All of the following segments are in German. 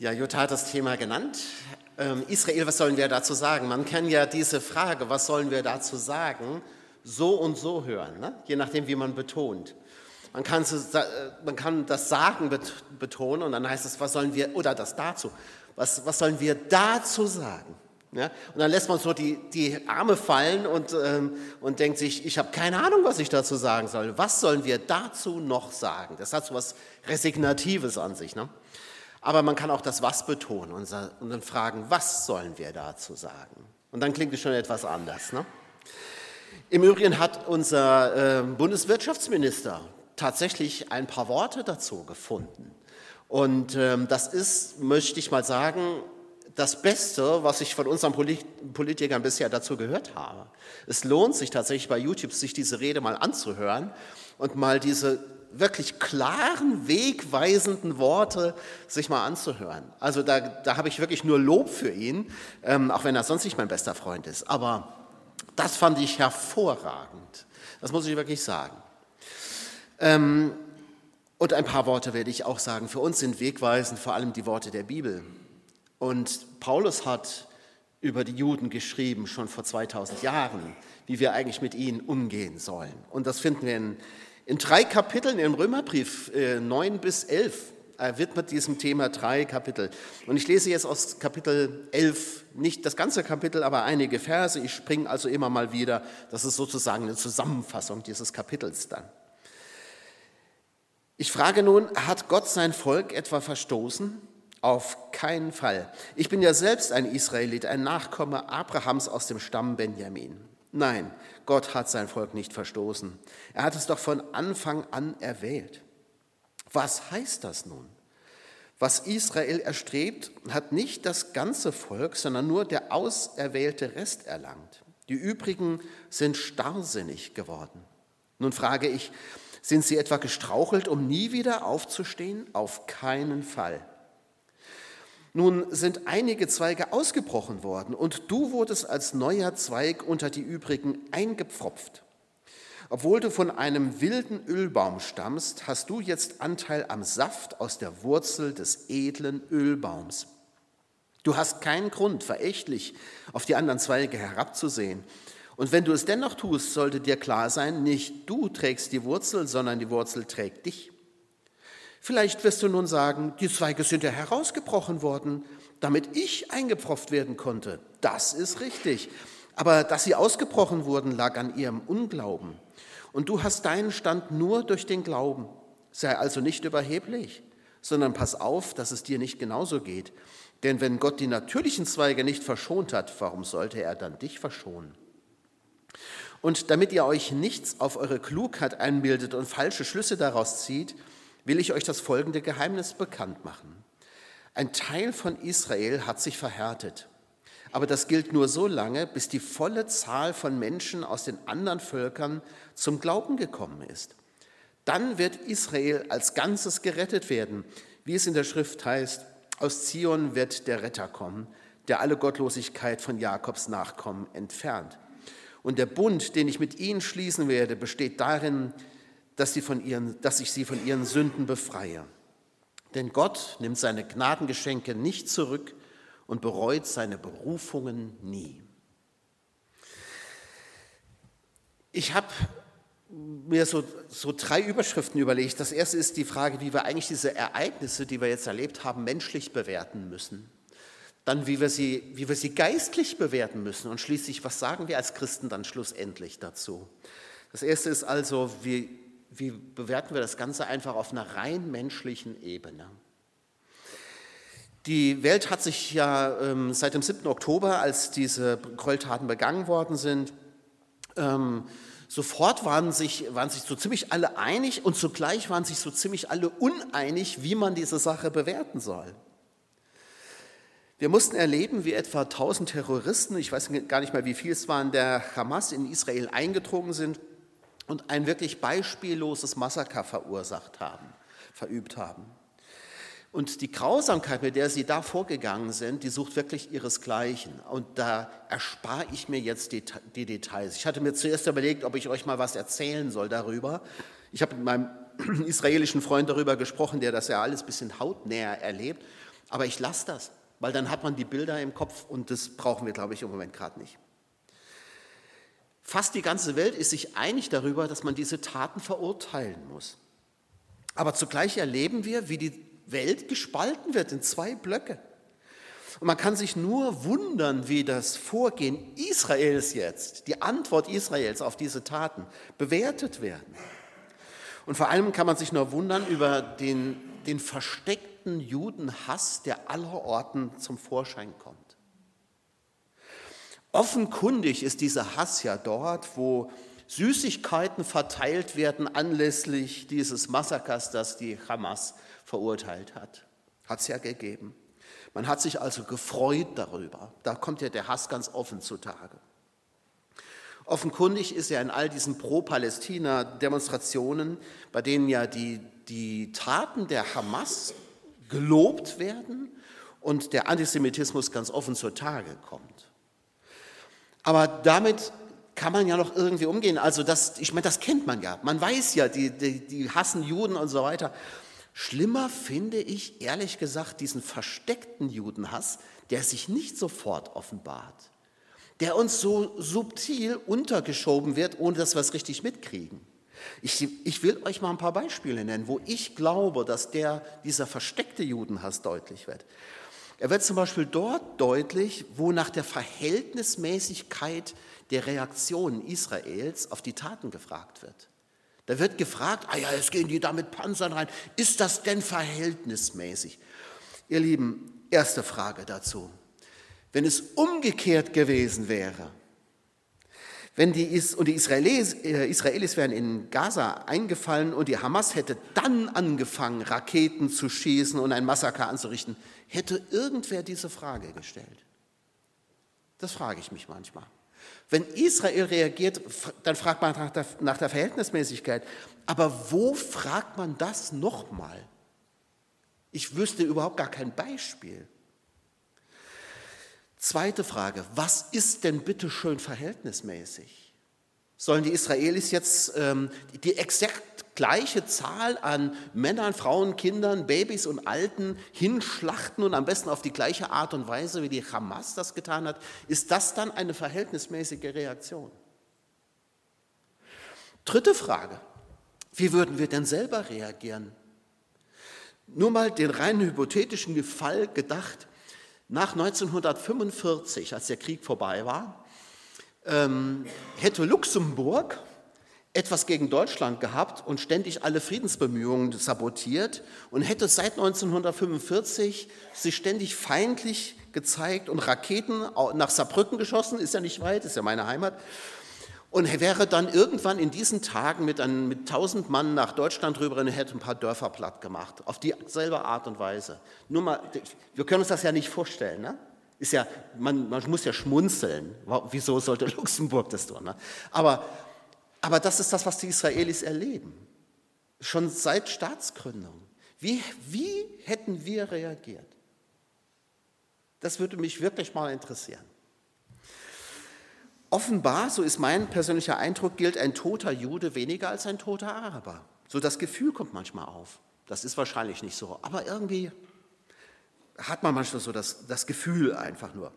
Ja, Jutta hat das Thema genannt. Ähm, Israel, was sollen wir dazu sagen? Man kann ja diese Frage, was sollen wir dazu sagen, so und so hören, ne? je nachdem, wie man betont. Man kann, äh, man kann das Sagen betonen und dann heißt es, was sollen wir, oder das dazu, was, was sollen wir dazu sagen? Ja? Und dann lässt man so die, die Arme fallen und, ähm, und denkt sich, ich habe keine Ahnung, was ich dazu sagen soll. Was sollen wir dazu noch sagen? Das hat so was Resignatives an sich. Ne? Aber man kann auch das Was betonen und, dann fragen, was sollen wir dazu sagen? Und dann klingt es schon etwas anders. Ne? Im Übrigen hat unser äh, Bundeswirtschaftsminister tatsächlich ein paar Worte dazu gefunden. Und ähm, das ist, möchte ich mal sagen, das Beste, was ich von unseren Politikern bisher dazu gehört habe. Es lohnt sich tatsächlich bei YouTube, sich diese Rede mal anzuhören und mal diese wirklich klaren, wegweisenden Worte sich mal anzuhören. Also da, da habe ich wirklich nur Lob für ihn, ähm, auch wenn er sonst nicht mein bester Freund ist. Aber das fand ich hervorragend. Das muss ich wirklich sagen. Ähm, und ein paar Worte werde ich auch sagen. Für uns sind wegweisend vor allem die Worte der Bibel. Und Paulus hat über die Juden geschrieben, schon vor 2000 Jahren, wie wir eigentlich mit ihnen umgehen sollen. Und das finden wir in, in drei Kapiteln im Römerbrief äh, 9 bis 11. Er widmet diesem Thema drei Kapitel. Und ich lese jetzt aus Kapitel 11, nicht das ganze Kapitel, aber einige Verse. Ich springe also immer mal wieder. Das ist sozusagen eine Zusammenfassung dieses Kapitels dann. Ich frage nun, hat Gott sein Volk etwa verstoßen? Auf keinen Fall. Ich bin ja selbst ein Israelit, ein Nachkomme Abrahams aus dem Stamm Benjamin. Nein, Gott hat sein Volk nicht verstoßen. Er hat es doch von Anfang an erwählt. Was heißt das nun? Was Israel erstrebt, hat nicht das ganze Volk, sondern nur der auserwählte Rest erlangt. Die übrigen sind starrsinnig geworden. Nun frage ich, sind sie etwa gestrauchelt, um nie wieder aufzustehen? Auf keinen Fall. Nun sind einige Zweige ausgebrochen worden und du wurdest als neuer Zweig unter die übrigen eingepfropft. Obwohl du von einem wilden Ölbaum stammst, hast du jetzt Anteil am Saft aus der Wurzel des edlen Ölbaums. Du hast keinen Grund, verächtlich auf die anderen Zweige herabzusehen. Und wenn du es dennoch tust, sollte dir klar sein, nicht du trägst die Wurzel, sondern die Wurzel trägt dich. Vielleicht wirst du nun sagen, die Zweige sind ja herausgebrochen worden, damit ich eingepfropft werden konnte. Das ist richtig. Aber dass sie ausgebrochen wurden, lag an ihrem Unglauben. Und du hast deinen Stand nur durch den Glauben. Sei also nicht überheblich, sondern pass auf, dass es dir nicht genauso geht. Denn wenn Gott die natürlichen Zweige nicht verschont hat, warum sollte er dann dich verschonen? Und damit ihr euch nichts auf eure Klugheit einbildet und falsche Schlüsse daraus zieht, will ich euch das folgende Geheimnis bekannt machen. Ein Teil von Israel hat sich verhärtet. Aber das gilt nur so lange, bis die volle Zahl von Menschen aus den anderen Völkern zum Glauben gekommen ist. Dann wird Israel als Ganzes gerettet werden, wie es in der Schrift heißt, aus Zion wird der Retter kommen, der alle Gottlosigkeit von Jakobs Nachkommen entfernt. Und der Bund, den ich mit ihnen schließen werde, besteht darin, dass, sie von ihren, dass ich sie von ihren Sünden befreie. Denn Gott nimmt seine Gnadengeschenke nicht zurück und bereut seine Berufungen nie. Ich habe mir so, so drei Überschriften überlegt. Das erste ist die Frage, wie wir eigentlich diese Ereignisse, die wir jetzt erlebt haben, menschlich bewerten müssen. Dann, wie wir sie, wie wir sie geistlich bewerten müssen. Und schließlich, was sagen wir als Christen dann schlussendlich dazu? Das erste ist also, wie, wie bewerten wir das Ganze einfach auf einer rein menschlichen Ebene? Die Welt hat sich ja ähm, seit dem 7. Oktober, als diese Gräueltaten begangen worden sind, ähm, sofort waren sich, waren sich so ziemlich alle einig und zugleich waren sich so ziemlich alle uneinig, wie man diese Sache bewerten soll. Wir mussten erleben, wie etwa 1000 Terroristen, ich weiß gar nicht mehr, wie viel es waren, der Hamas in Israel eingedrungen sind und ein wirklich beispielloses Massaker verursacht haben, verübt haben. Und die Grausamkeit, mit der sie da vorgegangen sind, die sucht wirklich ihresgleichen. Und da erspare ich mir jetzt die, die, Details. Ich hatte mir zuerst überlegt, ob ich euch mal was erzählen soll darüber. Ich habe mit meinem israelischen Freund darüber gesprochen, der das ja alles ein bisschen hautnäher erlebt. Aber ich lasse das, weil dann hat man die Bilder im Kopf und das brauchen wir, glaube ich, im Moment gerade nicht. Fast die ganze Welt ist sich einig darüber, dass man diese Taten verurteilen muss. Aber zugleich erleben wir, wie die Welt gespalten wird in zwei Blöcke. Und man kann sich nur wundern, wie das Vorgehen Israels jetzt, die Antwort Israels auf diese Taten bewertet werden. Und vor allem kann man sich nur wundern über den, den versteckten Judenhass, der allerorten zum Vorschein kommt. Offenkundig ist dieser Hass ja dort, wo Süßigkeiten verteilt werden anlässlich dieses Massakers, das die Hamas verurteilt hat. Hat es ja gegeben. Man hat sich also gefreut darüber. Da kommt ja der Hass ganz offen zutage. Offenkundig ist ja in all diesen Pro-Palästina-Demonstrationen, bei denen ja die, die Taten der Hamas gelobt werden und der Antisemitismus ganz offen zutage kommt. Aber damit kann man ja noch irgendwie umgehen. Also das, ich meine, das kennt man ja. Man weiß ja, die, die, die hassen Juden und so weiter. Schlimmer finde ich ehrlich gesagt diesen versteckten Judenhass, der sich nicht sofort offenbart, der uns so subtil untergeschoben wird, ohne dass wir es richtig mitkriegen. Ich, ich will euch mal ein paar Beispiele nennen, wo ich glaube, dass der, dieser versteckte Judenhass deutlich wird. Er wird zum Beispiel dort deutlich, wo nach der Verhältnismäßigkeit der Reaktion Israels auf die Taten gefragt wird. Da wird gefragt, ah ja, jetzt gehen die da mit Panzern rein. Ist das denn verhältnismäßig? Ihr Lieben, erste Frage dazu. Wenn es umgekehrt gewesen wäre, wenn die, Is und die Israelis, äh, Israelis wären in Gaza eingefallen und die Hamas hätte dann angefangen, Raketen zu schießen und ein Massaker anzurichten, hätte irgendwer diese Frage gestellt? Das frage ich mich manchmal. Wenn Israel reagiert, dann fragt man nach der, nach der Verhältnismäßigkeit. Aber wo fragt man das nochmal? Ich wüsste überhaupt gar kein Beispiel. Zweite Frage, was ist denn bitte schön verhältnismäßig? Sollen die Israelis jetzt ähm, die exakt gleiche Zahl an Männern, Frauen, Kindern, Babys und Alten hinschlachten und am besten auf die gleiche Art und Weise, wie die Hamas das getan hat, ist das dann eine verhältnismäßige Reaktion? Dritte Frage, wie würden wir denn selber reagieren? Nur mal den rein hypothetischen Fall gedacht, nach 1945, als der Krieg vorbei war, ähm, hätte Luxemburg etwas gegen Deutschland gehabt und ständig alle Friedensbemühungen sabotiert und hätte seit 1945 sich ständig feindlich gezeigt und Raketen nach Saarbrücken geschossen, ist ja nicht weit, ist ja meine Heimat. Und wäre dann irgendwann in diesen Tagen mit, einem, mit 1000 Mann nach Deutschland rüber und hätte ein paar Dörfer platt gemacht. Auf dieselbe Art und Weise. Nur mal, wir können uns das ja nicht vorstellen. Ne? Ist ja, man, man muss ja schmunzeln. Wieso sollte Luxemburg das tun? Ne? Aber aber das ist das, was die Israelis erleben, schon seit Staatsgründung. Wie, wie hätten wir reagiert? Das würde mich wirklich mal interessieren. Offenbar, so ist mein persönlicher Eindruck, gilt ein toter Jude weniger als ein toter Araber. So das Gefühl kommt manchmal auf. Das ist wahrscheinlich nicht so, aber irgendwie hat man manchmal so das, das Gefühl einfach nur.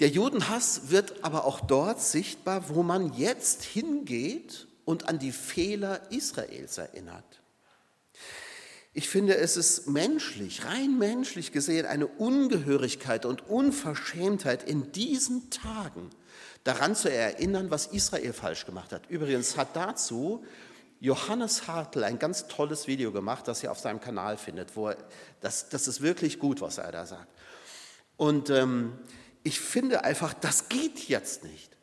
Der Judenhass wird aber auch dort sichtbar, wo man jetzt hingeht und an die Fehler Israels erinnert. Ich finde, es ist menschlich, rein menschlich gesehen, eine Ungehörigkeit und Unverschämtheit in diesen Tagen daran zu erinnern, was Israel falsch gemacht hat. Übrigens hat dazu Johannes Hartl ein ganz tolles Video gemacht, das ihr auf seinem Kanal findet, wo er, das, das ist wirklich gut, was er da sagt. Und ähm, ich finde einfach, das geht jetzt nicht.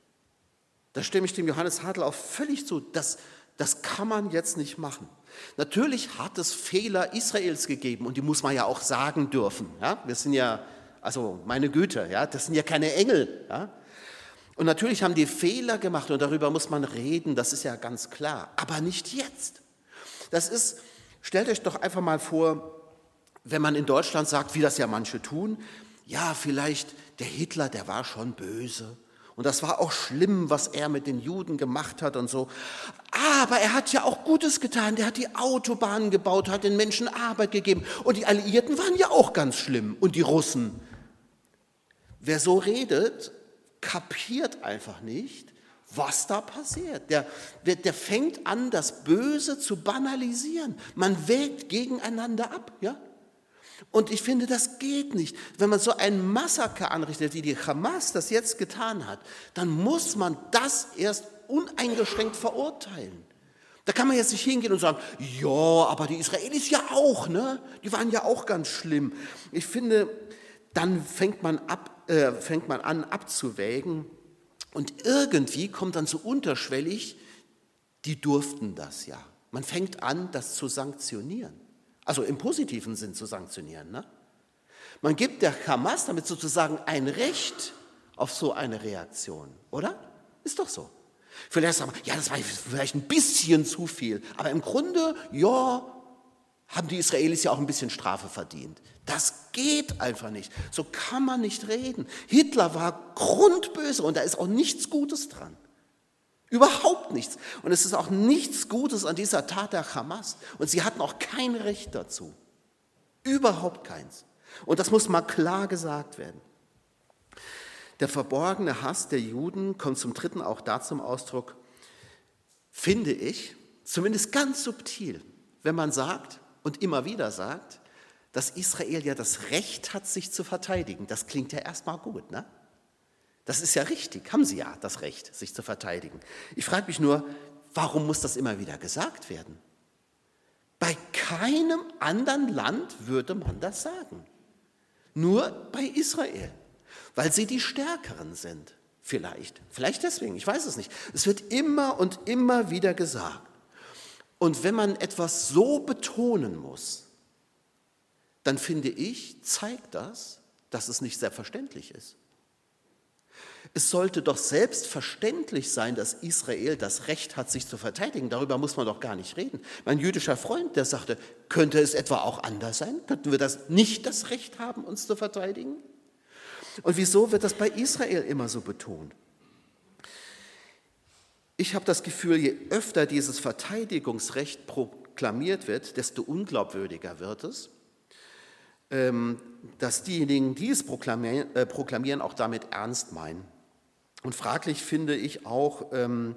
Da stimme ich dem Johannes Hartl auch völlig zu. Das, das kann man jetzt nicht machen. Natürlich hat es Fehler Israels gegeben und die muss man ja auch sagen dürfen. Ja? Wir sind ja, also meine Güte, ja, das sind ja keine Engel. Ja? Und natürlich haben die Fehler gemacht und darüber muss man reden, das ist ja ganz klar. Aber nicht jetzt. Das ist, stellt euch doch einfach mal vor, wenn man in Deutschland sagt, wie das ja manche tun, ja, vielleicht der Hitler, der war schon böse Und das war auch schlimm, was er mit den Juden gemacht hat und so. Aber er hat ja auch Gutes getan. Der hat die Autobahnen gebaut, hat den Menschen Arbeit gegeben. Und die Alliierten waren ja auch ganz schlimm. Und die Russen. Wer so redet, kapiert einfach nicht, was da passiert. Der, der, der fängt an, das Böse zu banalisieren. Man wägt gegeneinander ab. Ja? Und ich finde, das geht nicht. Wenn man so ein Massaker anrichtet, wie die Hamas das jetzt getan hat, dann muss man das erst uneingeschränkt verurteilen. Da kann man jetzt nicht hingehen und sagen, ja, aber die Israelis ja auch, ne? Die waren ja auch ganz schlimm. Ich finde, dann fängt man, ab, äh, fängt man an abzuwägen und irgendwie kommt dann so unterschwellig, die durften das ja. Man fängt an, das zu sanktionieren. Also im positiven Sinn zu sanktionieren. Ne? Man gibt der Hamas damit sozusagen ein Recht auf so eine Reaktion, oder? Ist doch so. Vielleicht sagen wir, ja, das war vielleicht ein bisschen zu viel, aber im Grunde, ja, haben die Israelis ja auch ein bisschen Strafe verdient. Das geht einfach nicht. So kann man nicht reden. Hitler war grundböse und da ist auch nichts Gutes dran. Überhaupt nichts. Und es ist auch nichts Gutes an dieser Tat der Hamas. Und sie hatten auch kein Recht dazu. Überhaupt keins. Und das muss mal klar gesagt werden. Der verborgene Hass der Juden kommt zum dritten auch da zum Ausdruck, finde ich, zumindest ganz subtil, wenn man sagt und immer wieder sagt, dass Israel ja das Recht hat, sich zu verteidigen. Das klingt ja erstmal gut, ne? Das ist ja richtig, haben sie ja das Recht, sich zu verteidigen. Ich frage mich nur, warum muss das immer wieder gesagt werden? Bei keinem anderen Land würde man das sagen. Nur bei Israel, weil sie die Stärkeren sind. Vielleicht, vielleicht deswegen, ich weiß es nicht. Es wird immer und immer wieder gesagt. Und wenn man etwas so betonen muss, dann finde ich, zeigt das, dass es nicht selbstverständlich ist. Es sollte doch selbstverständlich sein, dass Israel das Recht hat, sich zu verteidigen. Darüber muss man doch gar nicht reden. Mein jüdischer Freund, der sagte, könnte es etwa auch anders sein? Könnten wir das nicht das Recht haben, uns zu verteidigen? Und wieso wird das bei Israel immer so betont? Ich habe das Gefühl, je öfter dieses Verteidigungsrecht proklamiert wird, desto unglaubwürdiger wird es, ähm, dass diejenigen, die es äh, proklamieren, auch damit ernst meinen. Und fraglich finde ich auch, ähm,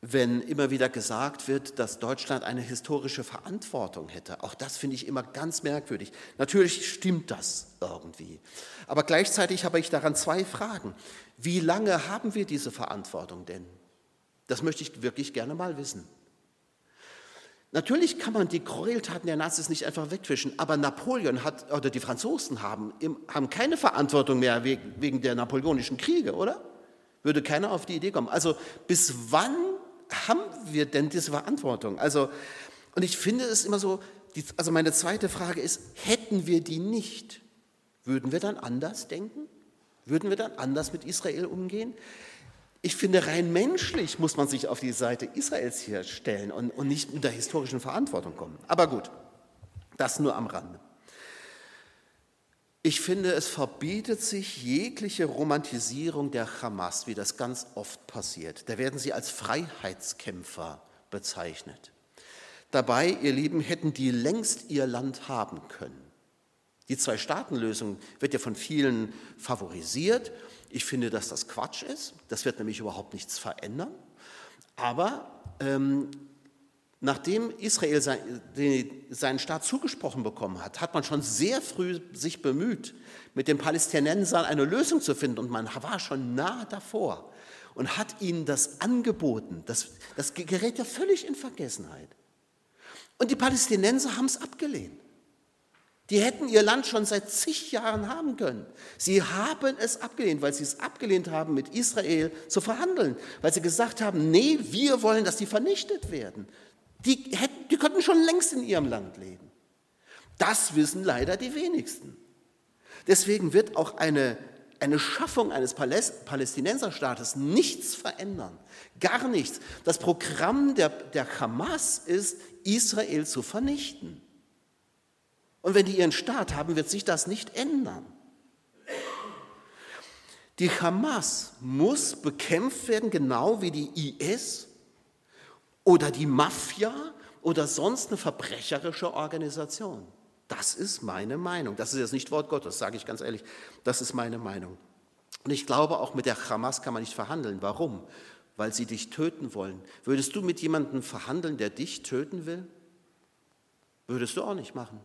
wenn immer wieder gesagt wird, dass Deutschland eine historische Verantwortung hätte. Auch das finde ich immer ganz merkwürdig. Natürlich stimmt das irgendwie. Aber gleichzeitig habe ich daran zwei Fragen. Wie lange haben wir diese Verantwortung denn? Das möchte ich wirklich gerne mal wissen. Natürlich kann man die Gräueltaten der Nazis nicht einfach wegwischen, aber Napoleon hat, oder die Franzosen haben, haben keine Verantwortung mehr wegen der napoleonischen Kriege, oder? Würde keiner auf die Idee kommen. Also bis wann haben wir denn diese Verantwortung? Also, und ich finde es immer so, die, also meine zweite Frage ist, hätten wir die nicht, würden wir dann anders denken? Würden wir dann anders mit Israel umgehen? Ich finde, rein menschlich muss man sich auf die Seite Israels hier stellen und, und nicht mit der historischen Verantwortung kommen. Aber gut, das nur am Rande. Ich finde, es verbietet sich jegliche Romantisierung der Hamas, wie das ganz oft passiert. Da werden sie als Freiheitskämpfer bezeichnet. Dabei, ihr Lieben, hätten die längst ihr Land haben können. Die Zwei-Staaten-Lösung wird ja von vielen favorisiert ich finde, dass das Quatsch ist. Das wird nämlich überhaupt nichts verändern. Aber ähm, nachdem Israel sein, seinen Staat zugesprochen bekommen hat, hat man schon sehr früh sich bemüht, mit den Palästinensern eine Lösung zu finden. Und man war schon nah davor und hat ihnen das angeboten. Das, das gerät ja völlig in Vergessenheit. Und die Palästinenser haben es abgelehnt. Die hätten ihr Land schon seit zig Jahren haben können. Sie haben es abgelehnt, weil sie es abgelehnt haben, mit Israel zu verhandeln, weil sie gesagt haben, nee, wir wollen, dass die vernichtet werden. Die, hätten, die könnten schon längst in ihrem Land leben. Das wissen leider die wenigsten. Deswegen wird auch eine, eine Schaffung eines Palästinenserstaates nichts verändern. Gar nichts. Das Programm der, der Hamas ist, Israel zu vernichten. Und wenn die ihren Staat haben, wird sich das nicht ändern. Die Hamas muss bekämpft werden, genau wie die IS oder die Mafia oder sonst eine verbrecherische Organisation. Das ist meine Meinung. Das ist jetzt nicht Wort Gottes, sage ich ganz ehrlich. Das ist meine Meinung. Und ich glaube, auch mit der Hamas kann man nicht verhandeln. Warum? Weil sie dich töten wollen. Würdest du mit jemandem verhandeln, der dich töten will? Würdest du auch nicht machen.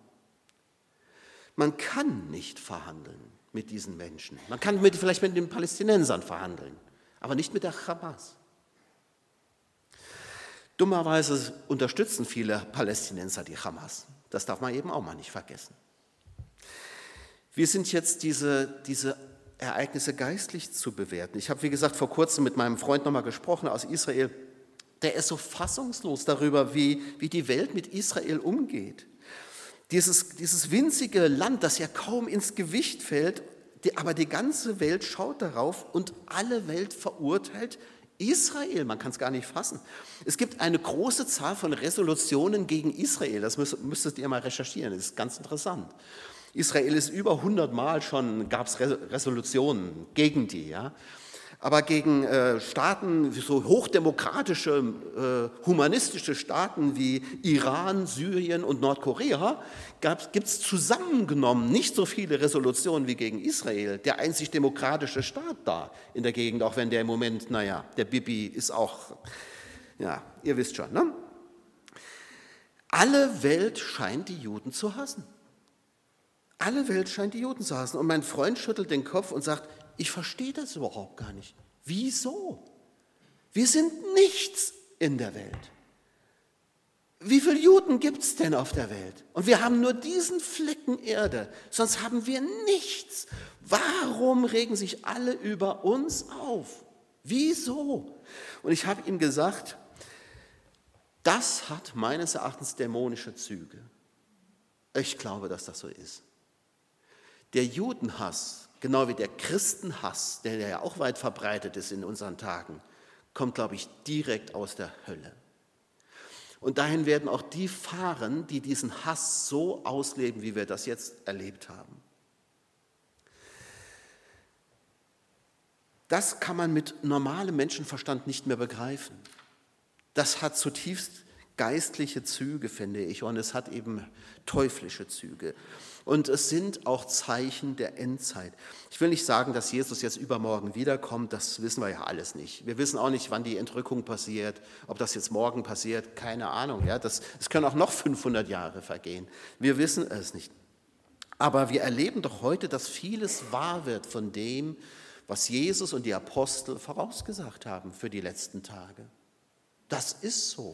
Man kann nicht verhandeln mit diesen Menschen. Man kann mit, vielleicht mit den Palästinensern verhandeln, aber nicht mit der Hamas. Dummerweise unterstützen viele Palästinenser die Hamas. Das darf man eben auch mal nicht vergessen. Wir sind jetzt diese, diese Ereignisse geistlich zu bewerten. Ich habe, wie gesagt, vor kurzem mit meinem Freund nochmal gesprochen aus Israel. Der ist so fassungslos darüber, wie, wie die Welt mit Israel umgeht. Dieses, dieses winzige Land, das ja kaum ins Gewicht fällt, die, aber die ganze Welt schaut darauf und alle Welt verurteilt Israel, man kann es gar nicht fassen. Es gibt eine große Zahl von Resolutionen gegen Israel, das müsstet ihr mal recherchieren, das ist ganz interessant. Israel ist über 100 Mal schon, gab es Resolutionen gegen die. Ja? Aber gegen äh, Staaten, so hochdemokratische, äh, humanistische Staaten wie Iran, Syrien und Nordkorea, gibt es zusammengenommen nicht so viele Resolutionen wie gegen Israel, der einzig demokratische Staat da in der Gegend, auch wenn der im Moment, naja, der Bibi ist auch, ja, ihr wisst schon. Ne? Alle Welt scheint die Juden zu hassen. Alle Welt scheint die Juden zu hassen. Und mein Freund schüttelt den Kopf und sagt, ich verstehe das überhaupt gar nicht. Wieso? Wir sind nichts in der Welt. Wie viele Juden gibt es denn auf der Welt? Und wir haben nur diesen Flecken Erde, sonst haben wir nichts. Warum regen sich alle über uns auf? Wieso? Und ich habe ihm gesagt, das hat meines Erachtens dämonische Züge. Ich glaube, dass das so ist. Der Judenhass genau wie der Christenhass, der ja auch weit verbreitet ist in unseren Tagen, kommt, glaube ich, direkt aus der Hölle. Und dahin werden auch die fahren, die diesen Hass so ausleben, wie wir das jetzt erlebt haben. Das kann man mit normalem Menschenverstand nicht mehr begreifen. Das hat zutiefst geistliche Züge, finde ich, und es hat eben teuflische Züge. Und es sind auch Zeichen der Endzeit. Ich will nicht sagen, dass Jesus jetzt übermorgen wiederkommt, das wissen wir ja alles nicht. Wir wissen auch nicht, wann die Entrückung passiert, ob das jetzt morgen passiert, keine Ahnung. Ja, das, es können auch noch 500 Jahre vergehen. Wir wissen es nicht. Aber wir erleben doch heute, dass vieles wahr wird von dem, was Jesus und die Apostel vorausgesagt haben für die letzten Tage. Das ist so.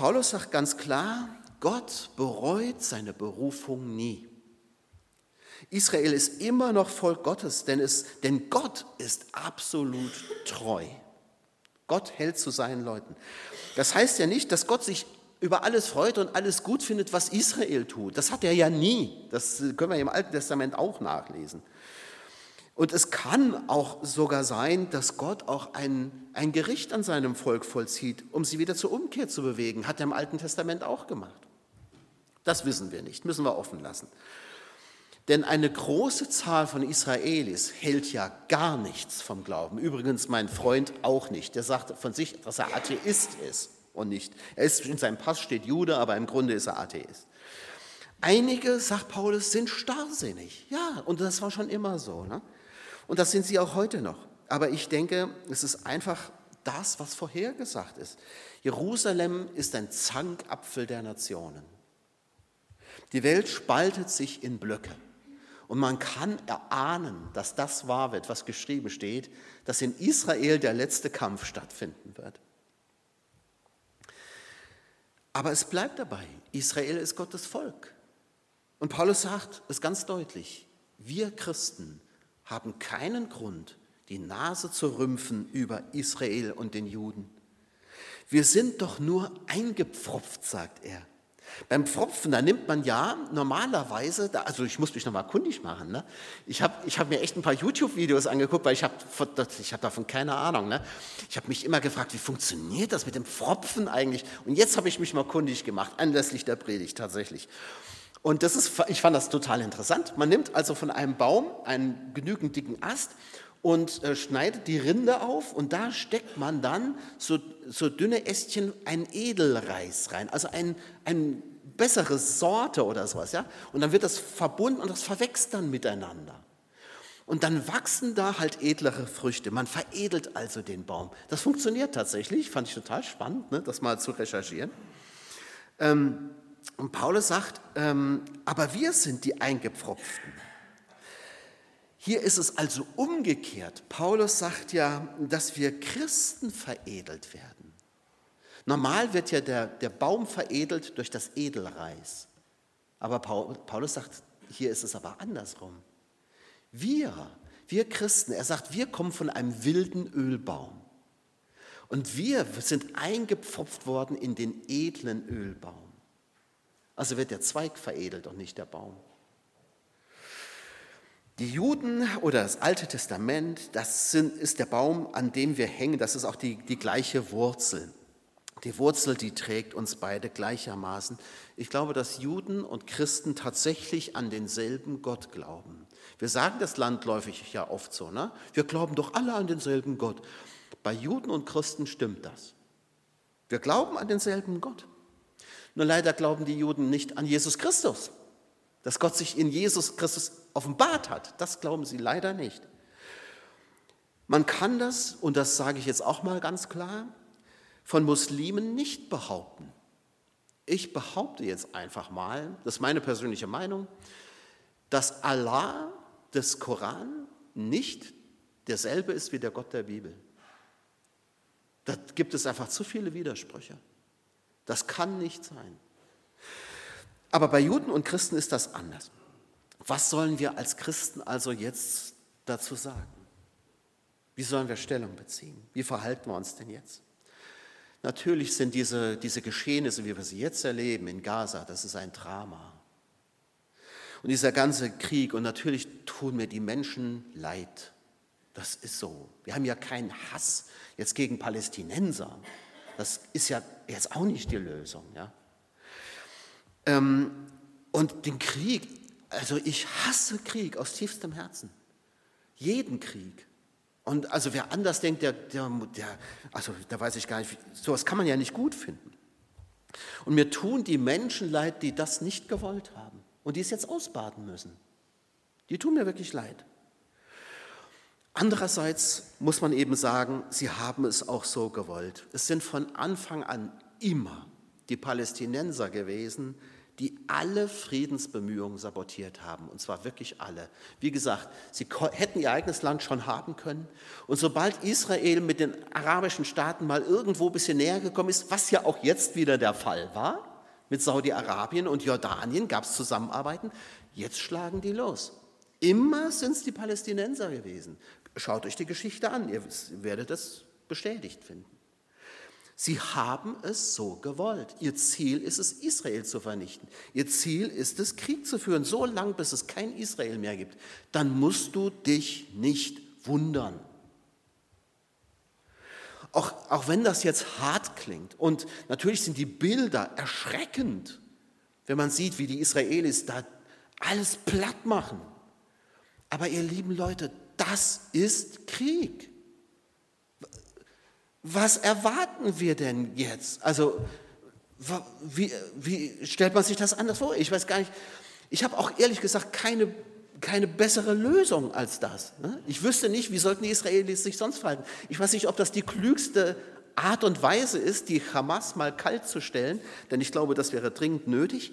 Paulus sagt ganz klar, Gott bereut seine Berufung nie. Israel ist immer noch Volk Gottes, denn, es, denn Gott ist absolut treu. Gott hält zu seinen Leuten. Das heißt ja nicht, dass Gott sich über alles freut und alles gut findet, was Israel tut. Das hat er ja nie. Das können wir im Alten Testament auch nachlesen. Und es kann auch sogar sein, dass Gott auch ein, ein Gericht an seinem Volk vollzieht, um sie wieder zur Umkehr zu bewegen. Hat er im Alten Testament auch gemacht. Das wissen wir nicht, müssen wir offen lassen. Denn eine große Zahl von Israelis hält ja gar nichts vom Glauben. Übrigens mein Freund auch nicht. Der sagt von sich, dass er Atheist ist und nicht. Er ist in seinem Pass steht Jude, aber im Grunde ist er Atheist. Einige, sagt Paulus, sind starrsinnig. Ja, und das war schon immer so. Ne? Und das sind sie auch heute noch. Aber ich denke, es ist einfach das, was vorhergesagt ist. Jerusalem ist ein Zankapfel der Nationen. Die Welt spaltet sich in Blöcke. Und man kann erahnen, dass das wahr wird, was geschrieben steht, dass in Israel der letzte Kampf stattfinden wird. Aber es bleibt dabei, Israel ist Gottes Volk. Und Paulus sagt es ganz deutlich, wir Christen haben keinen Grund, die Nase zu rümpfen über Israel und den Juden. Wir sind doch nur eingepfropft, sagt er. Beim Pfropfen, da nimmt man ja normalerweise, also ich muss mich nochmal kundig machen, ne? ich habe ich hab mir echt ein paar YouTube-Videos angeguckt, weil ich habe ich hab davon keine Ahnung. Ne? Ich habe mich immer gefragt, wie funktioniert das mit dem Pfropfen eigentlich? Und jetzt habe ich mich mal kundig gemacht, anlässlich der Predigt tatsächlich. Und das ist, ich fand das total interessant. Man nimmt also von einem Baum einen genügend dicken Ast und äh, schneidet die Rinde auf und da steckt man dann so, so dünne Ästchen ein Edelreis rein, also ein, ein bessere Sorte oder sowas. Ja? Und dann wird das verbunden und das verwächst dann miteinander. Und dann wachsen da halt edlere Früchte. Man veredelt also den Baum. Das funktioniert tatsächlich, fand ich total spannend, ne, das mal zu recherchieren. Ähm, und Paulus sagt, ähm, aber wir sind die Eingepfropften. Hier ist es also umgekehrt. Paulus sagt ja, dass wir Christen veredelt werden. Normal wird ja der, der Baum veredelt durch das Edelreis. Aber Paulus sagt, hier ist es aber andersrum. Wir, wir Christen, er sagt, wir kommen von einem wilden Ölbaum. Und wir sind eingepfropft worden in den edlen Ölbaum. Also wird der Zweig veredelt und nicht der Baum. Die Juden oder das Alte Testament, das sind, ist der Baum, an dem wir hängen, das ist auch die, die gleiche Wurzel. Die Wurzel, die trägt uns beide gleichermaßen. Ich glaube, dass Juden und Christen tatsächlich an denselben Gott glauben. Wir sagen das landläufig ja oft so, ne? Wir glauben doch alle an denselben Gott. Bei Juden und Christen stimmt das. Wir glauben an denselben Gott. Nur leider glauben die Juden nicht an Jesus Christus. Dass Gott sich in Jesus Christus offenbart hat, das glauben sie leider nicht. Man kann das, und das sage ich jetzt auch mal ganz klar, von Muslimen nicht behaupten. Ich behaupte jetzt einfach mal, das ist meine persönliche Meinung, dass Allah des Koran nicht derselbe ist wie der Gott der Bibel. Da gibt es einfach zu viele Widersprüche. Das kann nicht sein. Aber bei Juden und Christen ist das anders. Was sollen wir als Christen also jetzt dazu sagen? Wie sollen wir Stellung beziehen? Wie verhalten wir uns denn jetzt? Natürlich sind diese, diese Geschehnisse, wie wir sie jetzt erleben in Gaza, das ist ein Drama. Und dieser ganze Krieg, und natürlich tun mir die Menschen leid. Das ist so. Wir haben ja keinen Hass jetzt gegen Palästinenser. Das ist ja jetzt auch nicht die Lösung. Ja? Ähm, und den Krieg, also ich hasse Krieg aus tiefstem Herzen. Jeden Krieg. Und also wer anders denkt, der, der, der, also da weiß ich gar nicht, sowas kann man ja nicht gut finden. Und mir tun die Menschen leid, die das nicht gewollt haben und die es jetzt ausbaden müssen. Die tun mir wirklich leid. Andererseits muss man eben sagen, sie haben es auch so gewollt. Es sind von Anfang an immer die Palästinenser gewesen, die alle Friedensbemühungen sabotiert haben, und zwar wirklich alle. Wie gesagt, sie hätten ihr eigenes Land schon haben können. Und sobald Israel mit den arabischen Staaten mal irgendwo ein bisschen näher gekommen ist, was ja auch jetzt wieder der Fall war, mit Saudi-Arabien und Jordanien gab es Zusammenarbeiten, jetzt schlagen die los. Immer sind es die Palästinenser gewesen. Schaut euch die Geschichte an, ihr werdet das bestätigt finden. Sie haben es so gewollt. Ihr Ziel ist es, Israel zu vernichten. Ihr Ziel ist es, Krieg zu führen, so lange, bis es kein Israel mehr gibt. Dann musst du dich nicht wundern. Auch, auch wenn das jetzt hart klingt und natürlich sind die Bilder erschreckend, wenn man sieht, wie die Israelis da alles platt machen. Aber ihr lieben Leute, das ist Krieg was erwarten wir denn jetzt? Also, wie, wie stellt man sich das anders vor? Ich weiß gar nicht. Ich habe auch ehrlich gesagt keine, keine bessere Lösung als das. Ne? Ich wüsste nicht, wie sollten die Israelis sich sonst verhalten. Ich weiß nicht, ob das die klügste Art und Weise ist, die Hamas mal kalt zu stellen, denn ich glaube, das wäre dringend nötig.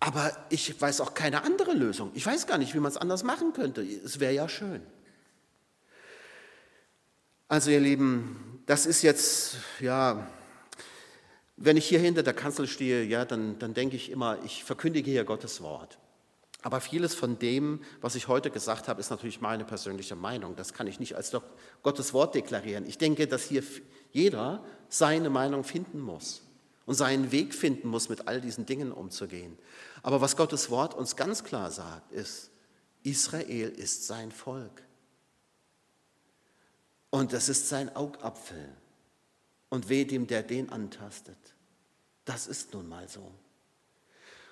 Aber ich weiß auch keine andere Lösung. Ich weiß gar nicht, wie man es anders machen könnte. Es wäre ja schön. Also ihr Lieben, das ist jetzt, ja, wenn ich hier hinter der Kanzel stehe, ja, dann, dann denke ich immer, ich verkündige hier Gottes Wort. Aber vieles von dem, was ich heute gesagt habe, ist natürlich meine persönliche Meinung. Das kann ich nicht als Gottes Wort deklarieren. Ich denke, dass hier jeder seine Meinung finden muss und seinen Weg finden muss, mit all diesen Dingen umzugehen. Aber was Gottes Wort uns ganz klar sagt, ist, Israel ist sein Volk. Und das ist sein Augapfel. Und weh dem, der den antastet. Das ist nun mal so.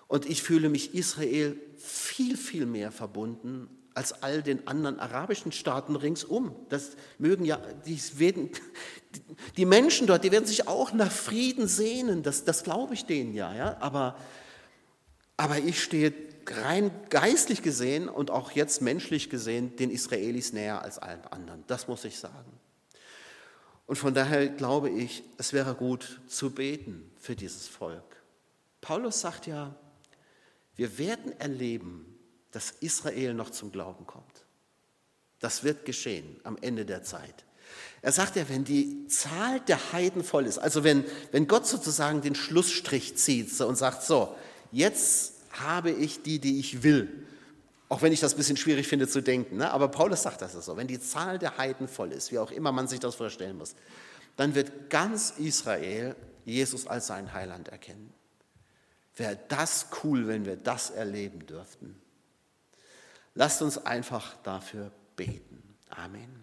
Und ich fühle mich Israel viel, viel mehr verbunden als all den anderen arabischen Staaten ringsum. Das mögen ja, die, werden, die Menschen dort, die werden sich auch nach Frieden sehnen, das, das glaube ich denen ja, ja. Aber, aber ich stehe rein geistlich gesehen und auch jetzt menschlich gesehen den Israelis näher als allen anderen. Das muss ich sagen. Und von daher glaube ich, es wäre gut zu beten für dieses Volk. Paulus sagt ja, wir werden erleben, dass Israel noch zum Glauben kommt. Das wird geschehen am Ende der Zeit. Er sagt ja, wenn die Zahl der Heiden voll ist, also wenn, wenn Gott sozusagen den Schlussstrich zieht und sagt, so, jetzt habe ich die, die ich will, auch wenn ich das ein bisschen schwierig finde zu denken, ne? aber Paulus sagt das so, wenn die Zahl der Heiden voll ist, wie auch immer man sich das vorstellen muss, dann wird ganz Israel Jesus als seinen Heiland erkennen. Wäre das cool, wenn wir das erleben dürften. Lasst uns einfach dafür beten. Amen.